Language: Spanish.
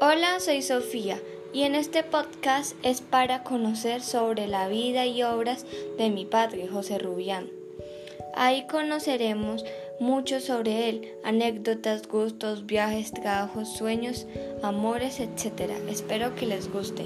Hola, soy Sofía y en este podcast es para conocer sobre la vida y obras de mi padre, José Rubián. Ahí conoceremos mucho sobre él, anécdotas, gustos, viajes, trabajos, sueños, amores, etc. Espero que les guste.